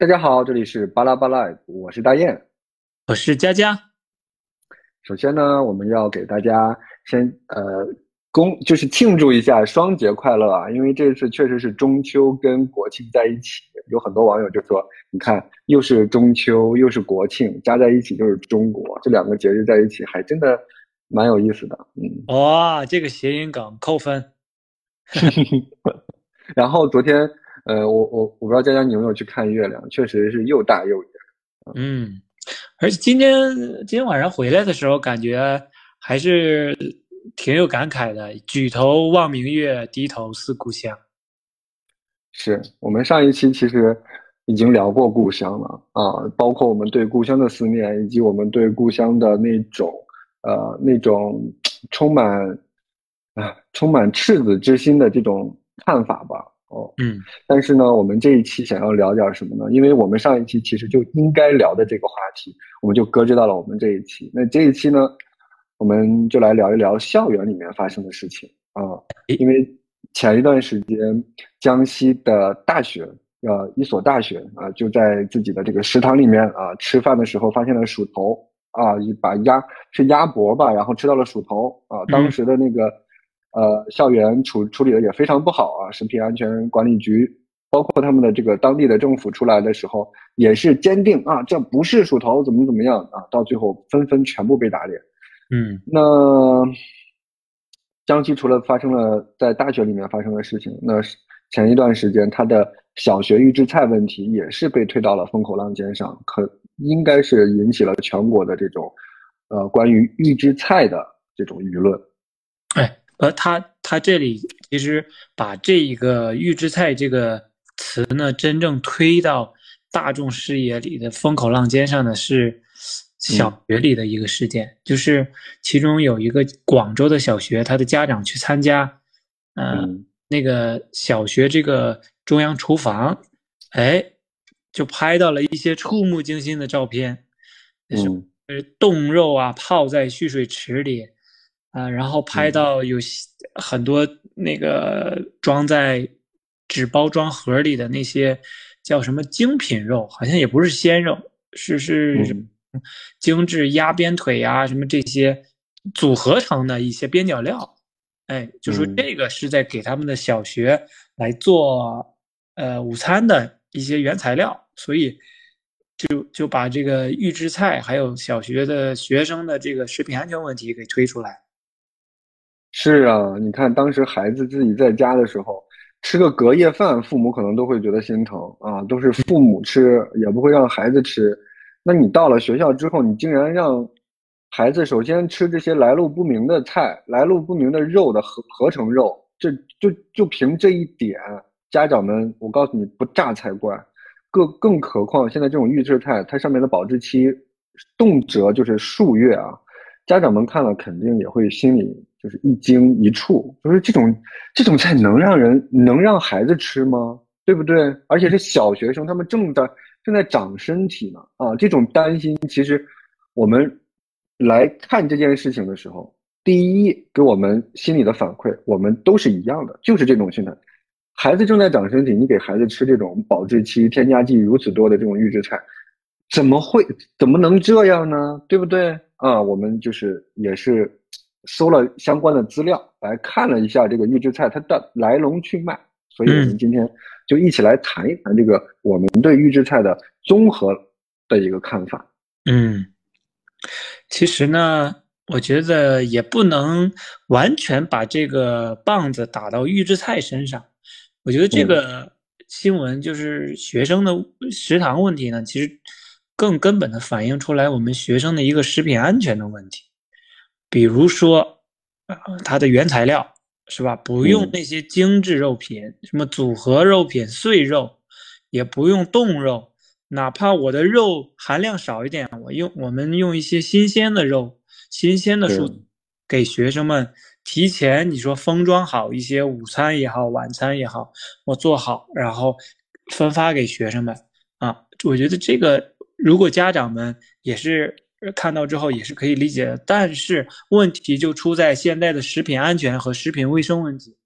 大家好，这里是巴拉巴拉，我是大雁。我是佳佳。首先呢，我们要给大家先呃恭，就是庆祝一下双节快乐啊！因为这次确实是中秋跟国庆在一起，有很多网友就说，你看又是中秋又是国庆，加在一起就是中国，这两个节日在一起还真的蛮有意思的。嗯，哇，这个谐音梗扣分。然后昨天，呃，我我我不知道佳佳你有没有去看月亮，确实是又大又圆。嗯。而且今天今天晚上回来的时候，感觉还是挺有感慨的。举头望明月，低头思故乡。是我们上一期其实已经聊过故乡了啊，包括我们对故乡的思念，以及我们对故乡的那种呃那种充满啊充满赤子之心的这种看法吧。哦，嗯，但是呢，我们这一期想要聊点什么呢？因为我们上一期其实就应该聊的这个话题，我们就搁置到了我们这一期。那这一期呢，我们就来聊一聊校园里面发生的事情啊。因为前一段时间，江西的大学，呃，一所大学啊，就在自己的这个食堂里面啊，吃饭的时候发现了鼠头啊，一把鸭是鸭脖吧，然后吃到了鼠头啊，当时的那个。呃，校园处处理的也非常不好啊！食品安全管理局，包括他们的这个当地的政府出来的时候，也是坚定啊，这不是鼠头，怎么怎么样啊？到最后纷纷全部被打脸。嗯，那江西除了发生了在大学里面发生的事情，那前一段时间他的小学预制菜问题也是被推到了风口浪尖上，可应该是引起了全国的这种呃关于预制菜的这种舆论。哎。而他他这里其实把这一个预制菜这个词呢，真正推到大众视野里的风口浪尖上的是小学里的一个事件，就是其中有一个广州的小学，他的家长去参加，嗯，那个小学这个中央厨房，哎，就拍到了一些触目惊心的照片，是呃冻肉啊泡在蓄水池里。啊，然后拍到有很多那个装在纸包装盒里的那些叫什么精品肉，好像也不是鲜肉，是是精致鸭边腿呀，什么这些组合成的一些边角料。哎，就说这个是在给他们的小学来做呃午餐的一些原材料，所以就就把这个预制菜还有小学的学生的这个食品安全问题给推出来。是啊，你看当时孩子自己在家的时候吃个隔夜饭，父母可能都会觉得心疼啊，都是父母吃，也不会让孩子吃。那你到了学校之后，你竟然让孩子首先吃这些来路不明的菜、来路不明的肉的合合成肉，这就就凭这一点，家长们，我告诉你不炸才怪。更更何况现在这种预制菜，它上面的保质期动辄就是数月啊，家长们看了肯定也会心里。就是一惊一触，就是这种这种菜能让人能让孩子吃吗？对不对？而且是小学生，他们正在正在长身体呢啊！这种担心，其实我们来看这件事情的时候，第一给我们心里的反馈，我们都是一样的，就是这种心态。孩子正在长身体，你给孩子吃这种保质期、添加剂如此多的这种预制菜，怎么会怎么能这样呢？对不对啊？我们就是也是。搜了相关的资料，来看了一下这个预制菜它的来龙去脉，所以我们今天就一起来谈一谈这个我们对预制菜的综合的一个看法。嗯，其实呢，我觉得也不能完全把这个棒子打到预制菜身上。我觉得这个新闻就是学生的食堂问题呢，其实更根本的反映出来我们学生的一个食品安全的问题。比如说，呃，它的原材料是吧？不用那些精致肉品，什么组合肉品、碎肉，也不用冻肉。哪怕我的肉含量少一点，我用我们用一些新鲜的肉、新鲜的蔬，给学生们提前你说封装好一些午餐也好、晚餐也好，我做好，然后分发给学生们啊。我觉得这个如果家长们也是。看到之后也是可以理解的，但是问题就出在现在的食品安全和食品卫生问题。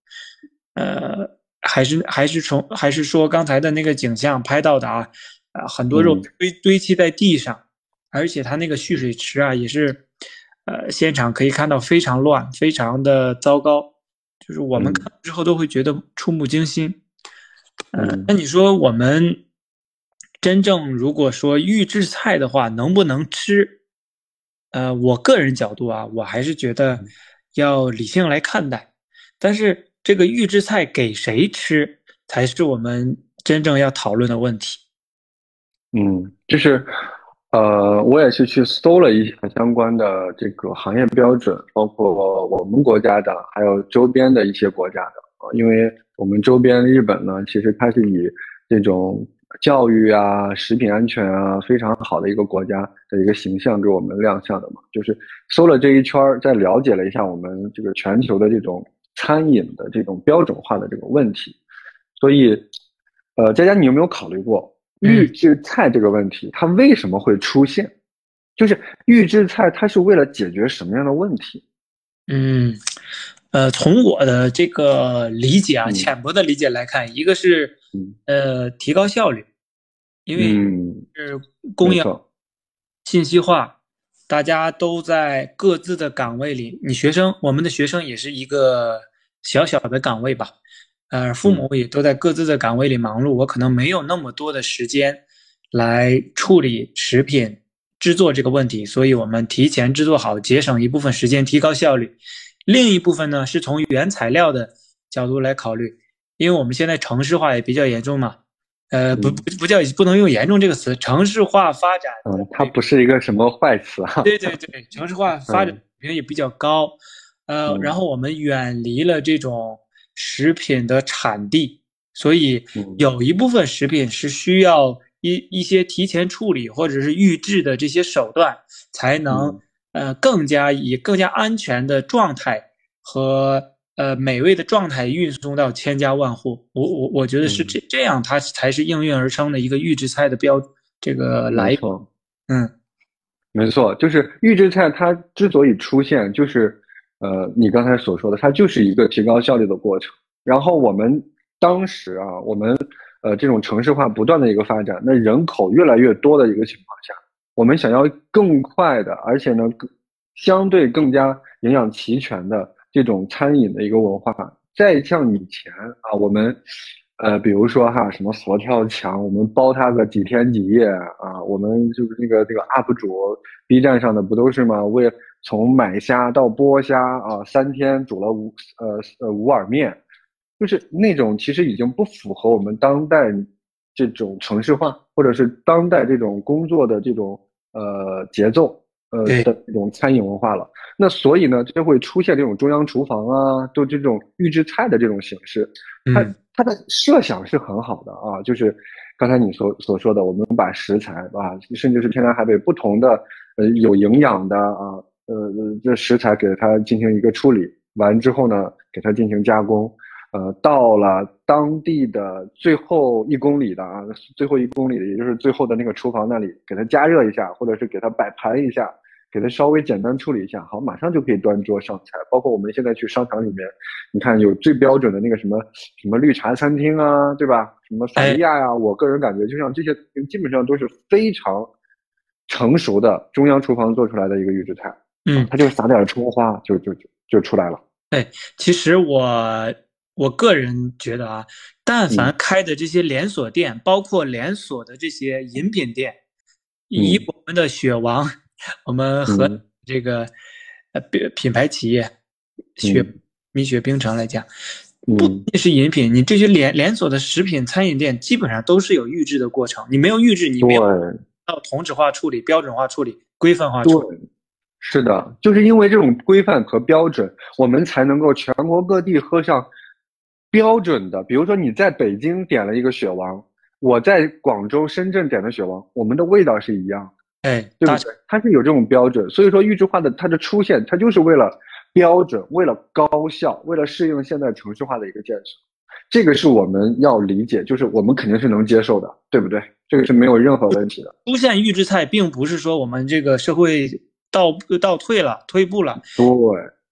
呃，还是还是从还是说刚才的那个景象拍到的啊，啊，很多肉堆堆砌在地上，而且它那个蓄水池啊，也是，呃，现场可以看到非常乱，非常的糟糕，就是我们看之后都会觉得触目惊心。嗯，那你说我们真正如果说预制菜的话，能不能吃？呃，我个人角度啊，我还是觉得要理性来看待。但是这个预制菜给谁吃，才是我们真正要讨论的问题。嗯，就是，呃，我也是去搜了一下相关的这个行业标准，包括我们国家的，还有周边的一些国家的啊，因为我们周边日本呢，其实它是以这种。教育啊，食品安全啊，非常好的一个国家的一个形象给我们亮相的嘛，就是搜了这一圈儿，再了解了一下我们这个全球的这种餐饮的这种标准化的这个问题，所以，呃，佳佳，你有没有考虑过预制菜这个问题？它为什么会出现？就是预制菜它是为了解决什么样的问题？嗯。呃，从我的这个理解啊，浅薄的理解来看，一个是呃提高效率，因为是供应信息化，大家都在各自的岗位里。你学生，我们的学生也是一个小小的岗位吧，呃，父母也都在各自的岗位里忙碌，我可能没有那么多的时间来处理食品制作这个问题，所以我们提前制作好，节省一部分时间，提高效率。另一部分呢，是从原材料的角度来考虑，因为我们现在城市化也比较严重嘛，呃，不不不叫不能用严重这个词，城市化发展，嗯，它不是一个什么坏词哈。对对对，城市化发展水平也比较高，呃，然后我们远离了这种食品的产地，所以有一部分食品是需要一一些提前处理或者是预制的这些手段才能。呃，更加以更加安全的状态和呃美味的状态运送到千家万户，我我我觉得是这这样，它才是应运而生的一个预制菜的标这个来头。嗯，没错，就是预制菜它之所以出现，就是呃你刚才所说的，它就是一个提高效率的过程。然后我们当时啊，我们呃这种城市化不断的一个发展，那人口越来越多的一个情况下。我们想要更快的，而且呢，更相对更加营养齐全的这种餐饮的一个文化，再像以前啊，我们，呃，比如说哈，什么佛跳墙，我们包它个几天几夜啊，我们就是那个这个 UP 主，B 站上的不都是吗？为从买虾到剥虾啊，三天煮了五呃呃五碗面，就是那种其实已经不符合我们当代。这种城市化，或者是当代这种工作的这种呃节奏，呃的这种餐饮文化了。那所以呢，就会出现这种中央厨房啊，就这种预制菜的这种形式。它它的设想是很好的啊，就是刚才你所所说的，我们把食材啊，甚至是天南海北不同的呃有营养的啊呃这食材给它进行一个处理，完之后呢，给它进行加工。呃，到了当地的最后一公里的啊，最后一公里的，也就是最后的那个厨房那里，给它加热一下，或者是给它摆盘一下，给它稍微简单处理一下，好，马上就可以端桌上菜。包括我们现在去商场里面，你看有最标准的那个什么什么绿茶餐厅啊，对吧？什么萨莉亚呀，我个人感觉，就像这些，基本上都是非常成熟的中央厨房做出来的一个预制菜。嗯，它就撒点葱花，就就就就出来了。哎，其实我。我个人觉得啊，但凡开的这些连锁店，包括连锁的这些饮品店，以我们的雪王，我们和这个呃品品牌企业雪蜜雪冰城来讲，不仅是饮品，你这些连连锁的食品餐饮店，基本上都是有预制的过程。你没有预制，你没有到同质化处理、标准化处理、规范化处理。是的，就是因为这种规范和标准，我们才能够全国各地喝上。标准的，比如说你在北京点了一个雪王，我在广州、深圳点的雪王，我们的味道是一样，哎，对不对？它是有这种标准，所以说预制化的它的出现，它就是为了标准，为了高效，为了适应现在城市化的一个建设，这个是我们要理解，就是我们肯定是能接受的，对不对？这个是没有任何问题的。出现预制菜，并不是说我们这个社会倒倒退了、退步了，对，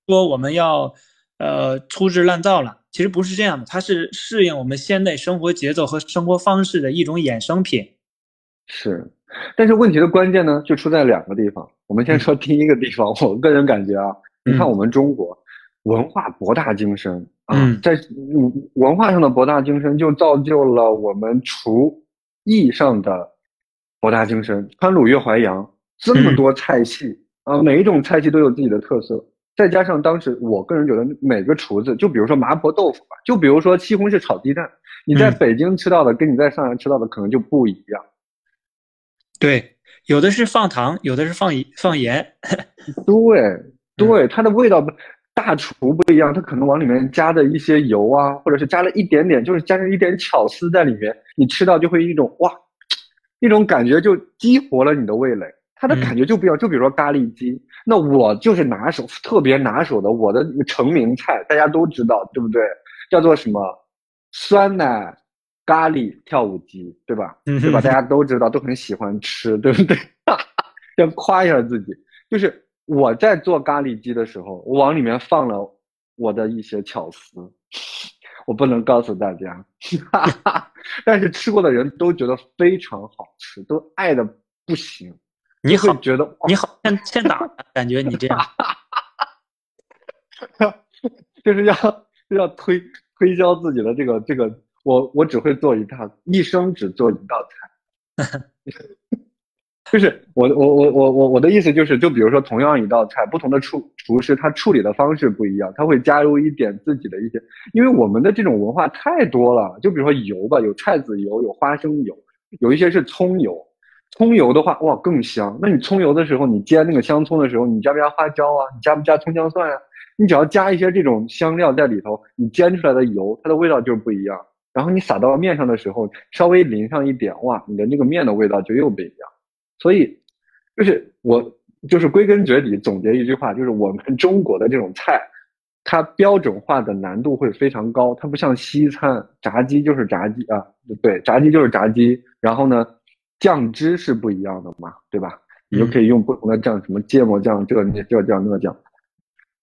说我们要呃粗制滥造了。其实不是这样的，它是适应我们现代生活节奏和生活方式的一种衍生品。是，但是问题的关键呢，就出在两个地方。我们先说第一个地方，我个人感觉啊，你看我们中国文化博大精深啊，在文化上的博大精深，就造就了我们厨艺上的博大精深。川鲁粤淮扬这么多菜系啊，每一种菜系都有自己的特色。再加上当时，我个人觉得每个厨子，就比如说麻婆豆腐吧，就比如说西红柿炒鸡蛋，你在北京吃到的跟你在上海吃到的可能就不一样。对，有的是放糖，有的是放放盐。对对，它的味道大厨不一样，它可能往里面加的一些油啊，或者是加了一点点，就是加上一点巧思在里面，你吃到就会一种哇，一种感觉就激活了你的味蕾。它的感觉就不一样，就比如说咖喱鸡，那我就是拿手特别拿手的，我的成名菜，大家都知道，对不对？叫做什么酸奶咖喱跳舞机，对吧？对吧？大家都知道，都很喜欢吃，对不对？先夸一下自己，就是我在做咖喱鸡的时候，我往里面放了我的一些巧思，我不能告诉大家，但是吃过的人都觉得非常好吃，都爱的不行。你好，觉得你好欠欠打，感觉你这样，就是要要推推销自己的这个这个，我我只会做一道，一生只做一道菜，就是我我我我我我的意思就是，就比如说同样一道菜，不同的厨厨师他处理的方式不一样，他会加入一点自己的一些，因为我们的这种文化太多了，就比如说油吧，有菜籽油，有花生油，有一些是葱油。葱油的话，哇，更香。那你葱油的时候，你煎那个香葱的时候，你加不加花椒啊？你加不加葱姜蒜啊？你只要加一些这种香料在里头，你煎出来的油，它的味道就是不一样。然后你撒到面上的时候，稍微淋上一点，哇，你的那个面的味道就又不一样。所以，就是我就是归根结底总结一句话，就是我们中国的这种菜，它标准化的难度会非常高。它不像西餐，炸鸡就是炸鸡啊，对，炸鸡就是炸鸡。然后呢？酱汁是不一样的嘛，对吧？你就可以用不同的酱，什么芥末酱、这这酱那酱。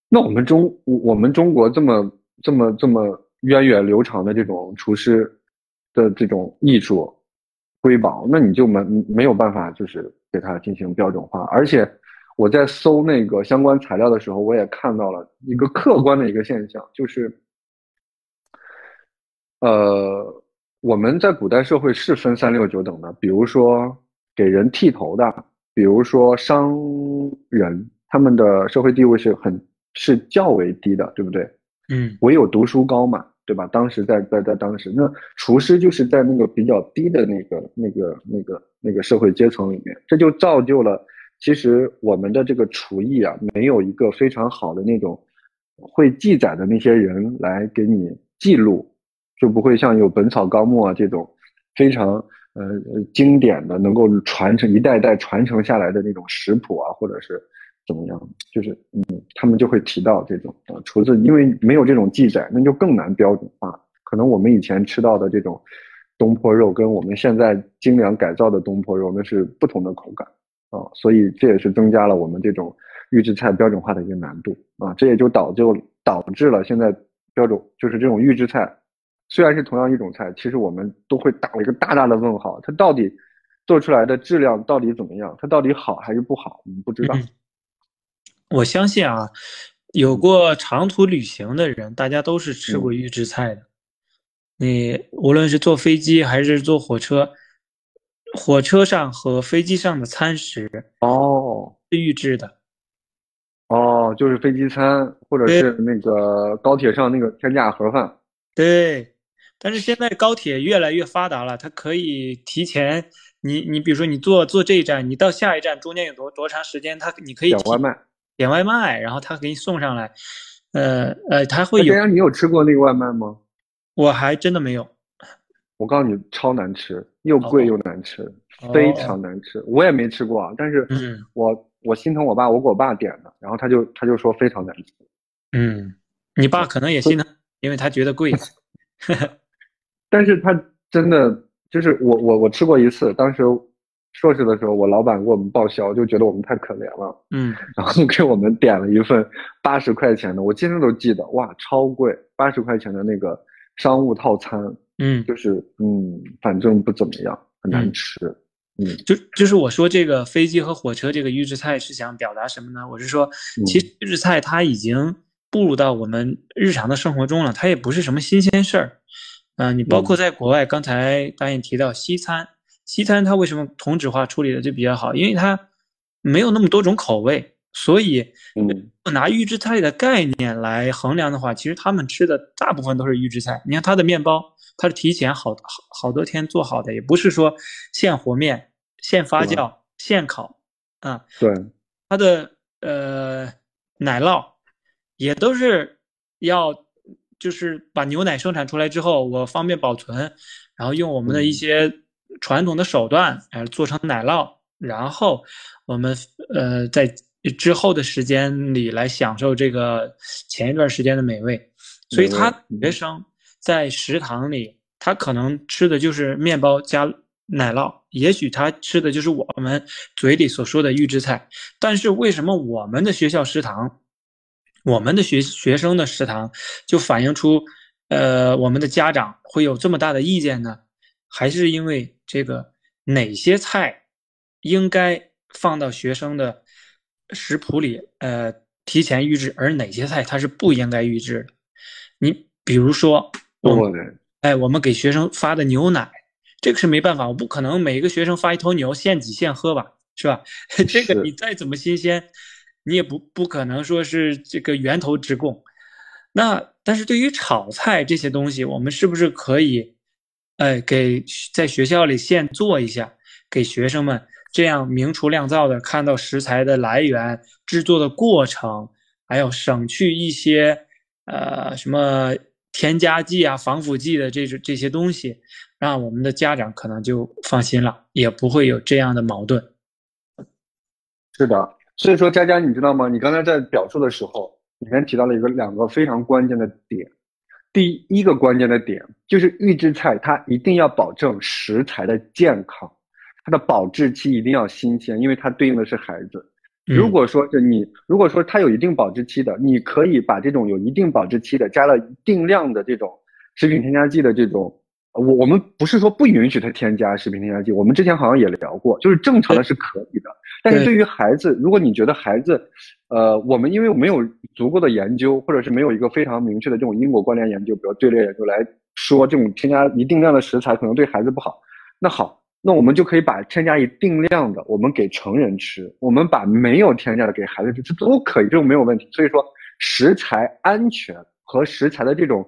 那我们中我们中国这么这么这么源远流长的这种厨师的这种艺术瑰宝，那你就没没有办法就是给它进行标准化。而且我在搜那个相关材料的时候，我也看到了一个客观的一个现象，就是呃。我们在古代社会是分三六九等的，比如说给人剃头的，比如说商人，他们的社会地位是很是较为低的，对不对？嗯，唯有读书高嘛，对吧？当时在在在当时，那厨师就是在那个比较低的那个那个那个那个社会阶层里面，这就造就了，其实我们的这个厨艺啊，没有一个非常好的那种会记载的那些人来给你记录。就不会像有《本草纲目》啊这种非常呃经典的，能够传承一代代传承下来的那种食谱啊，或者是怎么样，就是嗯，他们就会提到这种啊厨子，因为没有这种记载，那就更难标准化。可能我们以前吃到的这种东坡肉，跟我们现在精良改造的东坡肉，那是不同的口感啊，所以这也是增加了我们这种预制菜标准化的一个难度啊，这也就导就导致了现在标准就是这种预制菜。虽然是同样一种菜，其实我们都会打一个大大的问号，它到底做出来的质量到底怎么样？它到底好还是不好？我们不知道。我相信啊，有过长途旅行的人，大家都是吃过预制菜的。你无论是坐飞机还是坐火车，火车上和飞机上的餐食哦是预制的。哦，就是飞机餐，或者是那个高铁上那个天价盒饭。对。但是现在高铁越来越发达了，它可以提前，你你比如说你坐坐这一站，你到下一站中间有多多长时间，它你可以点外卖，点外卖，然后他给你送上来，呃呃，他会有。你有吃过那个外卖吗？我还真的没有。我告诉你，超难吃，又贵又难吃，非常难吃。我也没吃过啊，但是我我心疼我爸，我给我爸点的，然后他就他就说非常难吃。嗯，你爸可能也心疼，因为他觉得贵。但是他真的就是我我我吃过一次，当时硕士的时候，我老板给我们报销，就觉得我们太可怜了，嗯，然后给我们点了一份八十块钱的，我今天都记得，哇，超贵，八十块钱的那个商务套餐，嗯，就是嗯，反正不怎么样，很难吃，嗯，就就是我说这个飞机和火车这个预制菜是想表达什么呢？我是说，其实预制菜它已经步入到我们日常的生活中了，它也不是什么新鲜事儿。嗯，你包括在国外，刚才导演提到西餐，西餐它为什么同质化处理的就比较好？因为它没有那么多种口味，所以拿预制菜的概念来衡量的话，其实他们吃的大部分都是预制菜。你看它的面包，它是提前好好好多天做好的，也不是说现和面、现发酵、现烤啊。对，它的呃奶酪也都是要。就是把牛奶生产出来之后，我方便保存，然后用我们的一些传统的手段，哎，做成奶酪，然后我们呃在之后的时间里来享受这个前一段时间的美味。所以，他学生在食堂里，他可能吃的就是面包加奶酪，也许他吃的就是我们嘴里所说的预制菜。但是，为什么我们的学校食堂？我们的学学生的食堂就反映出，呃，我们的家长会有这么大的意见呢？还是因为这个哪些菜应该放到学生的食谱里，呃，提前预制，而哪些菜它是不应该预制的？你比如说，我们哎，我们给学生发的牛奶，这个是没办法，我不可能每个学生发一头牛现挤现喝吧，是吧？这个你再怎么新鲜。你也不不可能说是这个源头直供，那但是对于炒菜这些东西，我们是不是可以，哎，给在学校里现做一下，给学生们这样明厨亮灶的看到食材的来源、制作的过程，还有省去一些呃什么添加剂啊、防腐剂的这种这些东西，让我们的家长可能就放心了，也不会有这样的矛盾。是的。所以说，佳佳，你知道吗？你刚才在表述的时候，里面提到了一个两个非常关键的点。第一个关键的点就是预制菜，它一定要保证食材的健康，它的保质期一定要新鲜，因为它对应的是孩子。如果说是你，如果说它有一定保质期的，你可以把这种有一定保质期的，加了一定量的这种食品添加剂的这种。我我们不是说不允许它添加食品添加剂，我们之前好像也聊过，就是正常的是可以的。但是对于孩子，如果你觉得孩子，呃，我们因为没有足够的研究，或者是没有一个非常明确的这种因果关联研究，比如队列研究来说，这种添加一定量的食材可能对孩子不好。那好，那我们就可以把添加一定量的，我们给成人吃，我们把没有添加的给孩子吃，这都可以，这种没有问题。所以说，食材安全和食材的这种。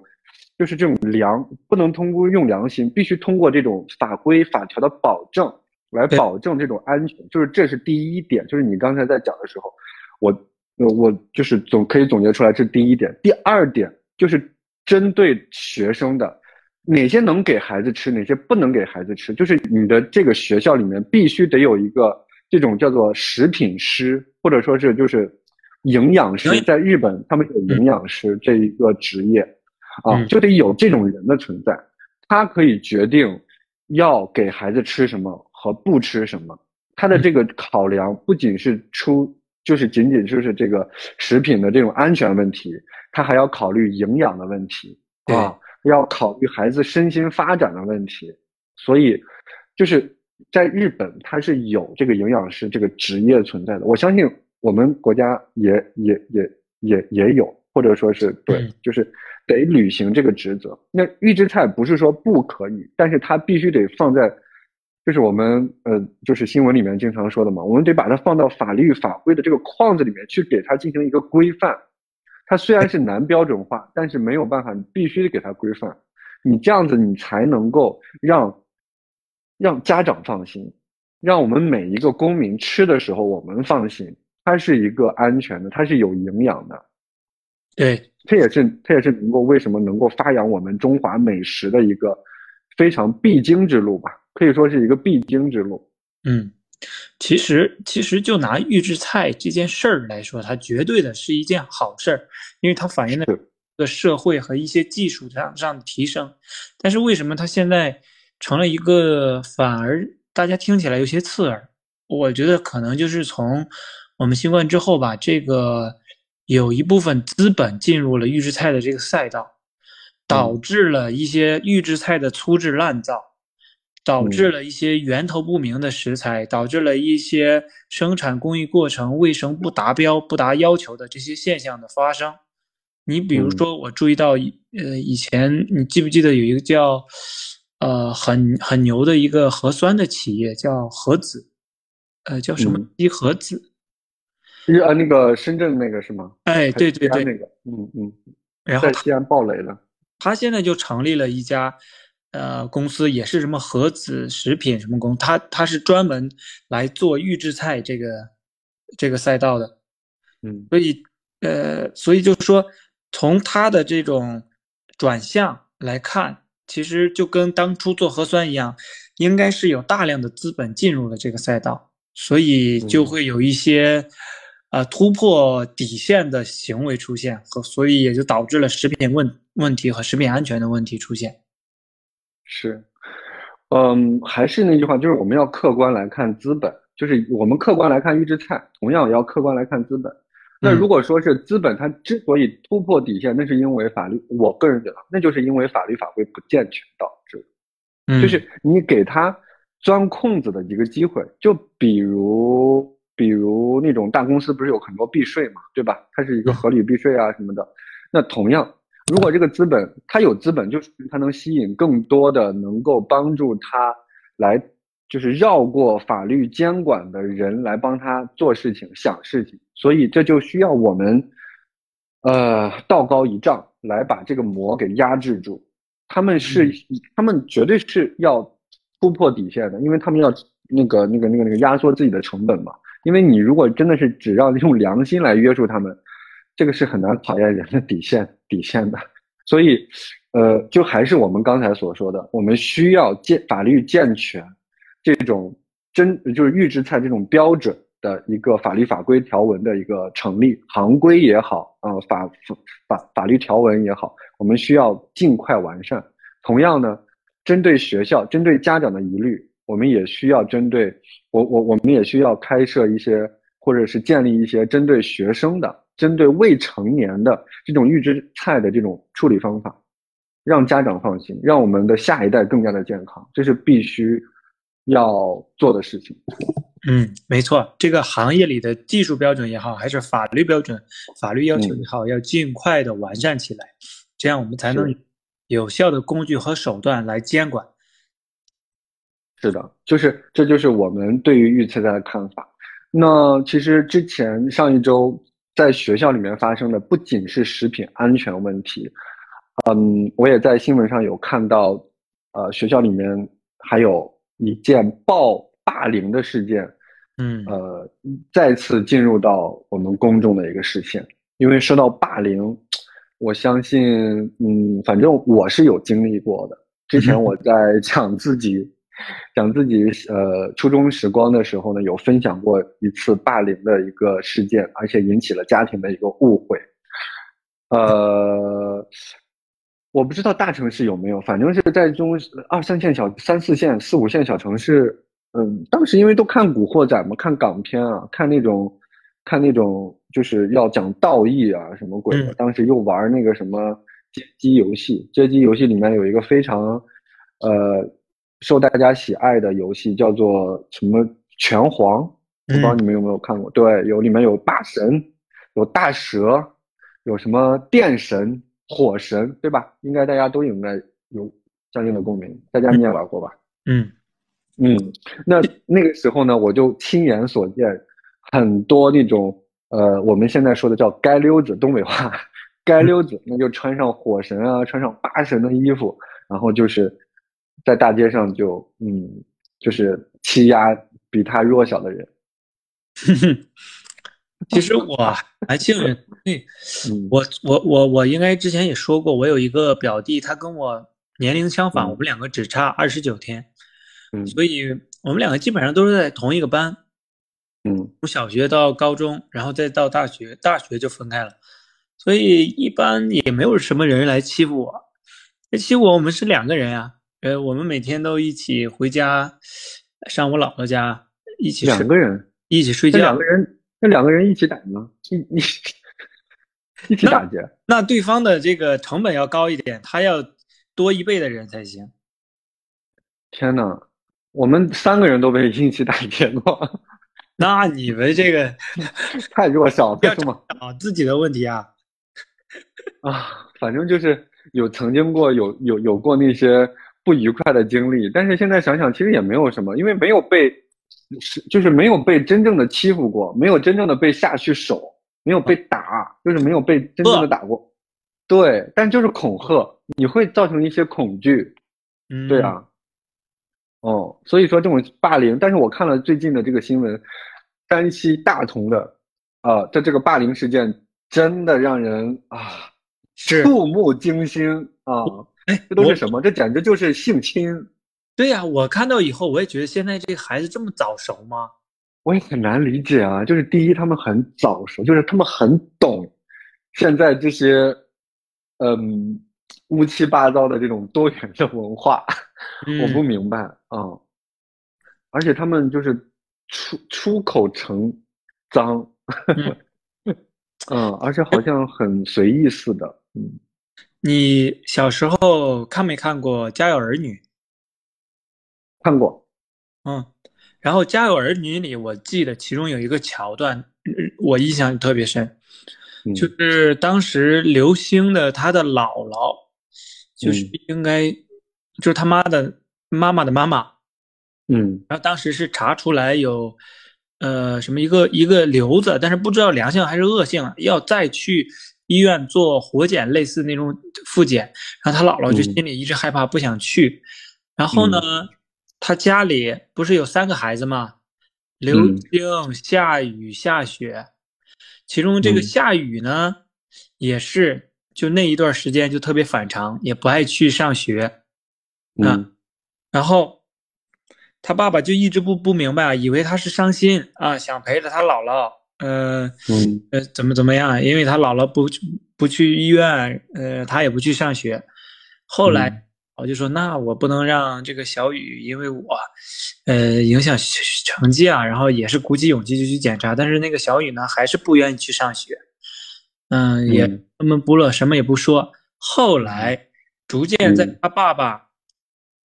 就是这种良不能通过用良心，必须通过这种法规法条的保证来保证这种安全。就是这是第一点，就是你刚才在讲的时候，我我就是总可以总结出来，这是第一点。第二点就是针对学生的哪些能给孩子吃，哪些不能给孩子吃，就是你的这个学校里面必须得有一个这种叫做食品师，或者说是就是营养师，在日本他们有营养师这一个职业。啊，就得有这种人的存在，他可以决定要给孩子吃什么和不吃什么。他的这个考量不仅是出，就是仅仅就是这个食品的这种安全问题，他还要考虑营养的问题啊，要考虑孩子身心发展的问题。所以，就是在日本，它是有这个营养师这个职业存在的。我相信我们国家也也也也也有，或者说是对，就是。得履行这个职责。那预制菜不是说不可以，但是它必须得放在，就是我们呃，就是新闻里面经常说的嘛，我们得把它放到法律法规的这个框子里面去，给它进行一个规范。它虽然是难标准化，但是没有办法，你必须得给它规范。你这样子，你才能够让让家长放心，让我们每一个公民吃的时候我们放心，它是一个安全的，它是有营养的。对。这也是，这也是能够为什么能够发扬我们中华美食的一个非常必经之路吧，可以说是一个必经之路。嗯，其实其实就拿预制菜这件事儿来说，它绝对的是一件好事儿，因为它反映了个社会和一些技术上上的提升。但是为什么它现在成了一个反而大家听起来有些刺耳？我觉得可能就是从我们新冠之后吧，这个。有一部分资本进入了预制菜的这个赛道，导致了一些预制菜的粗制滥造，导致了一些源头不明的食材，导致了一些生产工艺过程卫生不达标、不达要求的这些现象的发生。你比如说，我注意到，呃，以前你记不记得有一个叫，呃，很很牛的一个核酸的企业叫核子，呃，叫什么一核子？是啊，那个深圳那个是吗？哎，对对对，那个，嗯嗯。然后在西安爆雷了。他现在就成立了一家。呃，公司也是什么盒子食品什么公，他他是专门来做预制菜这个这个赛道的，嗯，所以呃，所以就是说，从他的这种转向来看，其实就跟当初做核酸一样，应该是有大量的资本进入了这个赛道，所以就会有一些呃突破底线的行为出现，和所以也就导致了食品问问题和食品安全的问题出现。是，嗯，还是那句话，就是我们要客观来看资本，就是我们客观来看预制菜，同样也要客观来看资本。那如果说是资本它之所以突破底线，那是因为法律，我个人觉得，那就是因为法律法规不健全导致。就是你给他钻空子的一个机会，就比如比如那种大公司不是有很多避税嘛，对吧？它是一个合理避税啊什么的，那同样。如果这个资本他有资本，就是他能吸引更多的能够帮助他来，就是绕过法律监管的人来帮他做事情、想事情，所以这就需要我们，呃，道高一丈来把这个魔给压制住。他们是，他们绝对是要突破底线的，因为他们要那个、那个、那个、那个压缩自己的成本嘛。因为你如果真的是只要用良心来约束他们。这个是很难考验人的底线底线的，所以，呃，就还是我们刚才所说的，我们需要健法律健全，这种真就是预制菜这种标准的一个法律法规条文的一个成立，行规也好，呃，法法法律条文也好，我们需要尽快完善。同样呢，针对学校、针对家长的疑虑，我们也需要针对我我我们也需要开设一些，或者是建立一些针对学生的。针对未成年的这种预制菜的这种处理方法，让家长放心，让我们的下一代更加的健康，这是必须要做的事情。嗯，没错，这个行业里的技术标准也好，还是法律标准、法律要求也好，要尽快的完善起来，这样我们才能有效的工具和手段来监管。是的，就是这就是我们对于预测菜的看法。那其实之前上一周。在学校里面发生的不仅是食品安全问题，嗯，我也在新闻上有看到，呃，学校里面还有一件暴霸凌的事件，嗯，呃，再次进入到我们公众的一个视线。因为说到霸凌，我相信，嗯，反正我是有经历过的。之前 我在讲自己。讲自己呃初中时光的时候呢，有分享过一次霸凌的一个事件，而且引起了家庭的一个误会。呃，我不知道大城市有没有，反正是在中二三线小、三四线、四五线小城市，嗯，当时因为都看《古惑仔》嘛，看港片啊，看那种看那种就是要讲道义啊什么鬼的，当时又玩那个什么街机游戏，街机游戏里面有一个非常呃。受大家喜爱的游戏叫做什么拳皇？不知道你们有没有看过？对，有里面有大神，有大蛇，有什么电神、火神，对吧？应该大家都应该有相应的共鸣。大家你也玩过吧？嗯嗯。那那个时候呢，我就亲眼所见很多那种呃，我们现在说的叫“街溜子”，东北话“街溜子”，那就穿上火神啊，穿上八神的衣服，然后就是。在大街上就嗯，就是欺压比他弱小的人。其实我还幸运，对，我我我我应该之前也说过，我有一个表弟，他跟我年龄相反，我们两个只差二十九天，嗯，所以我们两个基本上都是在同一个班，嗯，从小学到高中，然后再到大学，大学就分开了，所以一般也没有什么人来欺负我，欺负我，我们是两个人呀。呃，我们每天都一起回家，上我姥姥家，一起两个人一起睡觉。两个人，那两个人一起打吗？一一一起打劫？那对方的这个成本要高一点，他要多一倍的人才行。天呐，我们三个人都被一起打劫过，那你们这个 太弱小了，是吗？啊，自己的问题啊。啊，反正就是有曾经过有有有过那些不愉快的经历，但是现在想想，其实也没有什么，因为没有被是就是没有被真正的欺负过，没有真正的被下去手，没有被打，就是没有被真正的打过。对，但就是恐吓，你会造成一些恐惧。嗯，对啊。哦，所以说这种霸凌，但是我看了最近的这个新闻，山西大同的啊的这个霸凌事件，真的让人啊。触目惊心啊！哎，这都是什么？这简直就是性侵！对呀，我看到以后，我也觉得现在这个孩子这么早熟吗？我也很难理解啊。就是第一，他们很早熟，就是他们很懂现在这些嗯乌七八糟的这种多元的文化，我不明白啊。而且他们就是出出口成脏，嗯，而且好像很随意似的。嗯，你小时候看没看过《家有儿女》？看过。嗯，然后《家有儿女》里，我记得其中有一个桥段，我印象特别深，就是当时刘星的他的姥姥，就是应该就是他妈的妈妈的妈妈。嗯，然后当时是查出来有呃什么一个一个瘤子，但是不知道良性还是恶性，要再去。医院做活检，类似那种复检，然后他姥姥就心里一直害怕，不想去。然后呢，他家里不是有三个孩子吗？刘星、夏雨、夏雪。其中这个夏雨呢，也是就那一段时间就特别反常，也不爱去上学。嗯。然后他爸爸就一直不不明白，以为他是伤心啊，想陪着他姥姥。呃，呃，怎么怎么样？因为他姥姥不不去医院，呃，他也不去上学。后来我就说，那我不能让这个小雨因为我，呃，影响成绩啊。然后也是鼓起勇气就去检查，但是那个小雨呢，还是不愿意去上学。嗯，也闷闷不乐，什么也不说。后来逐渐在他爸爸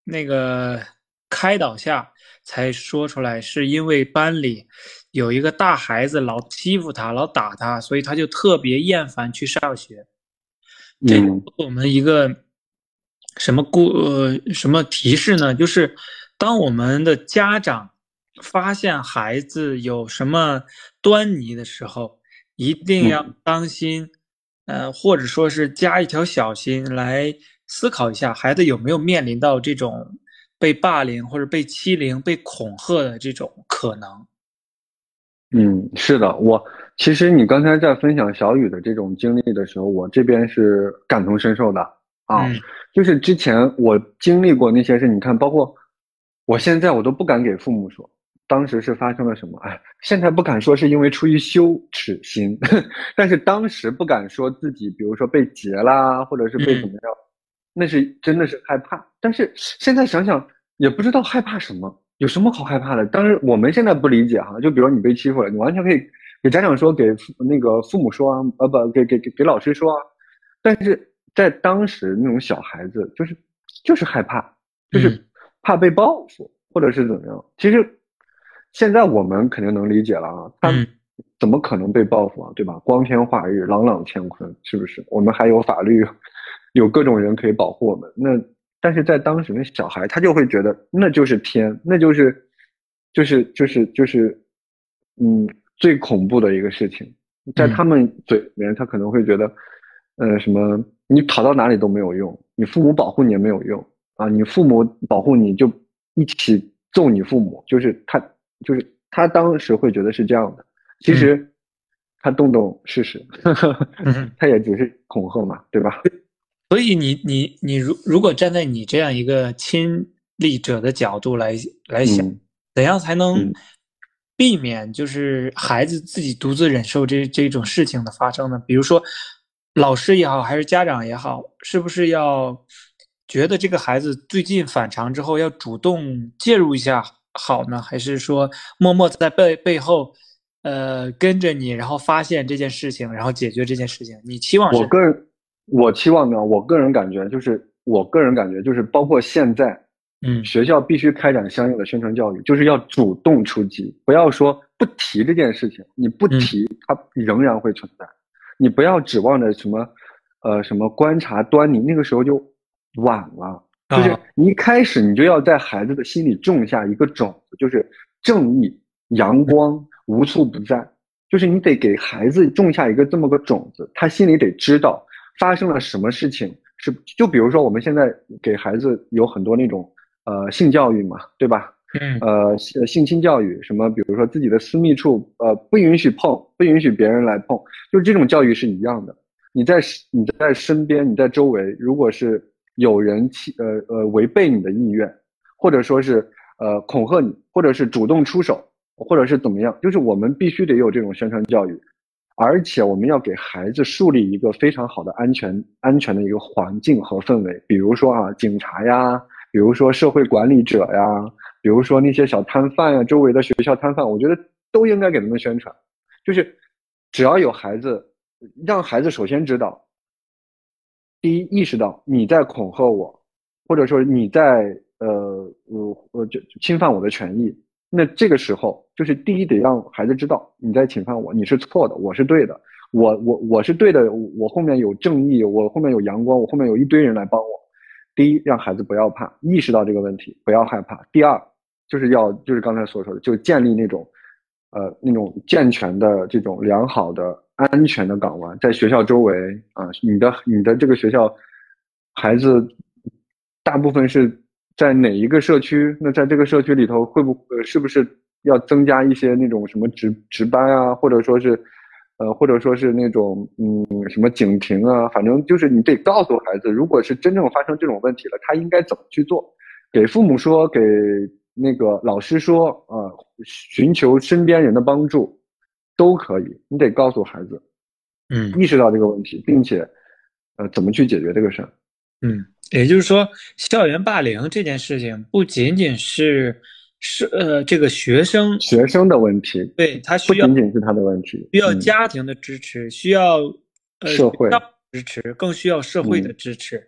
那个开导下，才说出来，是因为班里。有一个大孩子老欺负他，老打他，所以他就特别厌烦去上学。这给我们一个什么故呃什么提示呢？就是当我们的家长发现孩子有什么端倪的时候，一定要当心，呃，或者说是加一条小心来思考一下，孩子有没有面临到这种被霸凌或者被欺凌、被恐吓的这种可能。嗯，是的，我其实你刚才在分享小雨的这种经历的时候，我这边是感同身受的啊。就是之前我经历过那些事，你看，包括我现在我都不敢给父母说，当时是发生了什么。哎，现在不敢说是因为出于羞耻心，但是当时不敢说自己，比如说被劫啦，或者是被怎么样，那是真的是害怕。但是现在想想，也不知道害怕什么。有什么好害怕的？当然，我们现在不理解哈。就比如你被欺负了，你完全可以给家长说，给那个父母说啊，呃，不，给给给给老师说啊。但是在当时那种小孩子，就是就是害怕，就是怕被报复，或者是怎么样。其实现在我们肯定能理解了啊，他怎么可能被报复啊？对吧？光天化日，朗朗乾坤，是不是？我们还有法律，有各种人可以保护我们。那。但是在当时，那小孩他就会觉得那就是天，那就是，就是就是就是，嗯，最恐怖的一个事情，在他们嘴里面，他可能会觉得，呃，什么你跑到哪里都没有用，你父母保护你也没有用啊，你父母保护你就一起揍你父母，就是他就是他当时会觉得是这样的，其实他动动试试，他也只是恐吓嘛，对吧？所以你你你如如果站在你这样一个亲历者的角度来来想，怎样才能避免就是孩子自己独自忍受这这种事情的发生呢？比如说，老师也好，还是家长也好，是不是要觉得这个孩子最近反常之后，要主动介入一下好呢？还是说默默在背背后，呃，跟着你，然后发现这件事情，然后解决这件事情？你期望我个人。我期望呢，我个人感觉就是，我个人感觉就是，包括现在嗯学校必须开展相应的宣传教育，就是要主动出击，不要说不提这件事情，你不提，它仍然会存在。你不要指望着什么，呃，什么观察端倪，那个时候就晚了。就是啊你一开始你就要在孩子的心里种下一个种子，就是正义、阳光无处不在。就是你得给孩子种下一个这么个种子，他心里得知道发生了什么事情是，就比如说我们现在给孩子有很多那种呃性教育嘛，对吧？嗯呃性性侵教育，什么比如说自己的私密处呃不允许碰，不允许别人来碰，就是这种教育是一样的。你在你在身边，你在周围，如果是有人欺呃呃违背你的意愿，或者说是呃恐吓你，或者是主动出手，或者是怎么样，就是我们必须得有这种宣传教育，而且我们要给孩子树立一个非常好的安全安全的一个环境和氛围，比如说啊警察呀，比如说社会管理者呀，比如说那些小摊贩呀，周围的学校摊贩，我觉得都应该给他们宣传，就是只要有孩子，让孩子首先知道，第一意识到你在恐吓我，或者说你在呃呃呃就侵犯我的权益，那这个时候就是第一得让孩子知道你在侵犯我，你是错的，我是对的，我我我是对的，我后面有正义，我后面有阳光，我后面有一堆人来帮我。第一，让孩子不要怕，意识到这个问题，不要害怕。第二，就是要就是刚才所说的，就建立那种呃那种健全的这种良好的安全的港湾，在学校周围啊，你的你的这个学校孩子大部分是在哪一个社区？那在这个社区里头，会不会是不是要增加一些那种什么值值班啊，或者说是呃，或者说是那种嗯什么警亭啊，反正就是你得告诉孩子，如果是真正发生这种问题了，他应该怎么去做？给父母说，给那个老师说啊、寻求身边人的帮助都可以。你得告诉孩子，嗯意识到这个问题，并且呃怎么去解决这个事儿。嗯，也就是说，校园霸凌这件事情不仅仅是是呃这个学生学生的问题对他不需要仅仅是他的问题，需要嗯。家庭的支持，需要呃社会校支持，更需要社会的嗯。支持。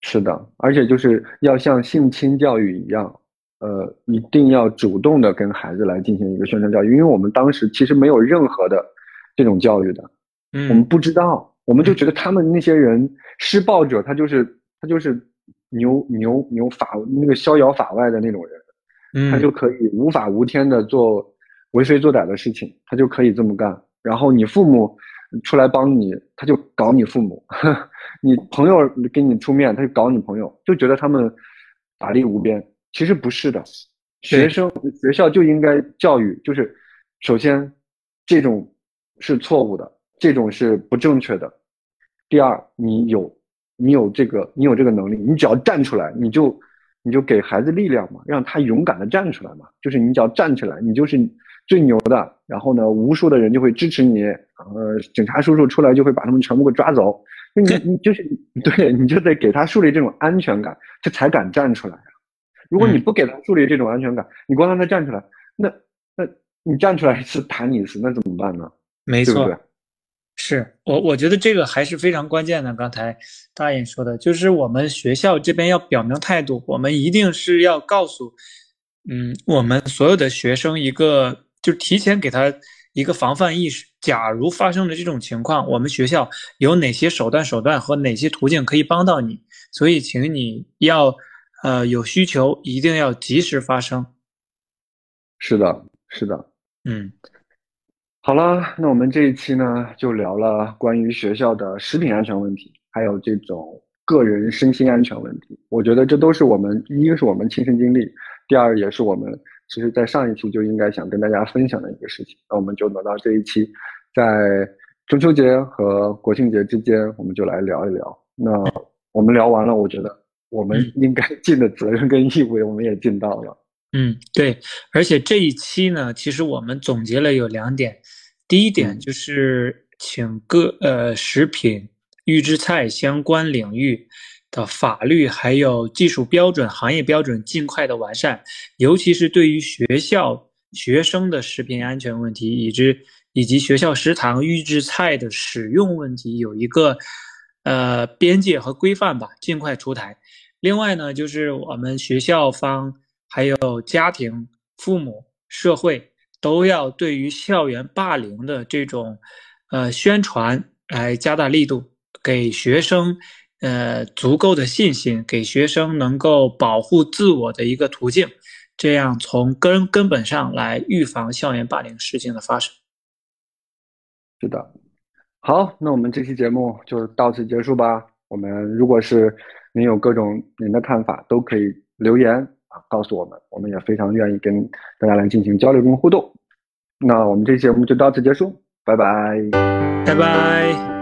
是的，而且就是要像性侵教育一样，呃，一定要主动的跟孩子来进行一个宣传教育，因为我们当时其实没有任何的这种教育的，我们嗯不知道，我们就觉得他们那些人施暴者，他就是他就是牛牛牛法那个逍遥法外的那种人，他嗯就可以无法无天的做为非作歹的事情，他就可以这么干。然后你父母出来帮你，他就搞你父母；你朋友给你出面，他就搞你朋友，就觉得他们法力无边。其实不是的，学生学校就应该教育，就是首先这种是错误的，这种是不正确的。第二，你有你有这个你有这个能力，你只要站出来，你就你就给孩子力量嘛，让他勇敢的站出来嘛。就是你只要站起来，你就是最牛的。然后呢，无数的人就会支持你，呃，警察叔叔出来就会把他们全部给抓走。就你你就是对，你就得给他树立这种安全感，他才敢站出来呀。如果你不给他树立这种安全感，你光让他站出来，那那你站出来一次打你一次，那怎么办呢？没错对不对，？是我我觉得这个还是非常关键的。刚才大爷说的，就是我们学校这边要表明态度，我们一定是要告诉，嗯，我们所有的学生一个，就是提前给他一个防范意识。假如发生了这种情况，我们学校有哪些手段、手段和哪些途径可以帮到你？所以，请你要，呃，有需求一定要及时发声。是的，是的。嗯好了，那我们这一期呢，就聊了关于学校的食品安全问题，还有这种个人身心安全问题。我觉得这都是我们，一个是我们亲身经历，第二也是我们其实在上一期就应该想跟大家分享的一个事情。那我们就挪到这一期，在中秋节和国庆节之间，我们就来聊一聊。那我们聊完了，我觉得我们应该尽的责任跟义务，我们也尽到了。嗯，对，而且这一期呢，其实我们总结了有两点，第一点嗯。就是请各呃食品预制菜相关领域的法律还有技术标准、行业标准尽快的完善，尤其是对于学校学生的食品安全问题，以及以及学校食堂预制菜的使用问题，有一个呃边界和规范吧，尽快出台。另外呢，就是我们学校方还有家庭、父母、社会都要对于校园霸凌的这种呃宣传来加大力度，给学生呃足够的信心，给学生能够保护自我的一个途径，这样从根根本上来预防校园霸凌事件的发生。是的，好，那我们这期节目就到此结束吧。我们如果是您有各种您的看法，都可以留言告诉我们，我们也非常愿意跟大家来进行交流跟互动。那我们这期节目就到此结束，拜拜，拜拜。